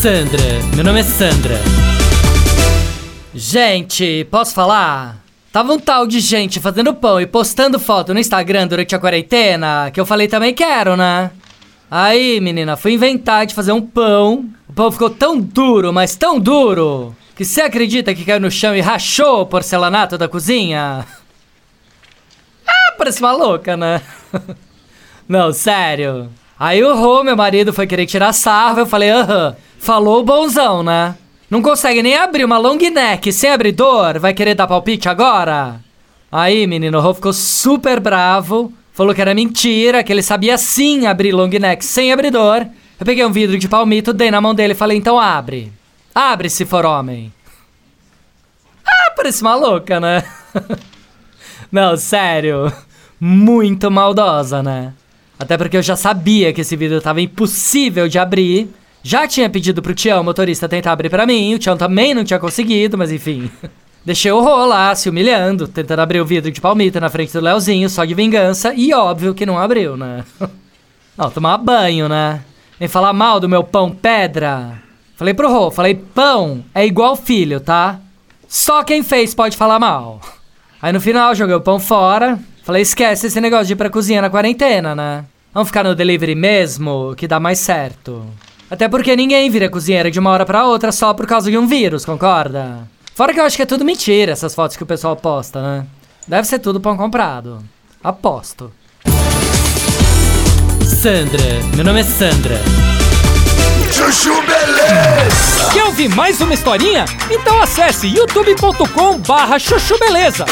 Sandra, meu nome é Sandra. Gente, posso falar? Tava um tal de gente fazendo pão e postando foto no Instagram durante a quarentena que eu falei também quero, né? Aí, menina, fui inventar de fazer um pão. O pão ficou tão duro, mas tão duro, que você acredita que caiu no chão e rachou o porcelanato da cozinha? Ah, parece uma louca, né? Não, sério. Aí o Rô, meu marido, foi querer tirar sarro, eu falei, aham, falou bonzão, né? Não consegue nem abrir uma long neck sem abridor? Vai querer dar palpite agora? Aí, menino, o ficou super bravo, falou que era mentira, que ele sabia sim abrir long neck sem abridor. Eu peguei um vidro de palmito, dei na mão dele e falei, então abre. Abre se for homem. Ah, parece uma louca, né? Não, sério. Muito maldosa, né? Até porque eu já sabia que esse vidro tava impossível de abrir. Já tinha pedido pro Tião, motorista, tentar abrir para mim. O Tião também não tinha conseguido, mas enfim. Deixei o Rô lá, se humilhando, tentando abrir o vidro de palmita na frente do Leozinho, só de vingança. E óbvio que não abriu, né? Não, tomar banho, né? Vem falar mal do meu pão pedra. Falei pro Rô, falei, pão é igual filho, tá? Só quem fez pode falar mal. Aí no final joguei o pão fora. Falei, esquece esse negócio de ir pra cozinha na quarentena, né? Vamos ficar no delivery mesmo, que dá mais certo. Até porque ninguém vira cozinheira de uma hora pra outra só por causa de um vírus, concorda? Fora que eu acho que é tudo mentira, essas fotos que o pessoal posta, né? Deve ser tudo pão comprado. Aposto. Sandra, meu nome é Sandra. Chuchu Beleza! Quer ouvir mais uma historinha? Então acesse youtube.com barra chuchu beleza.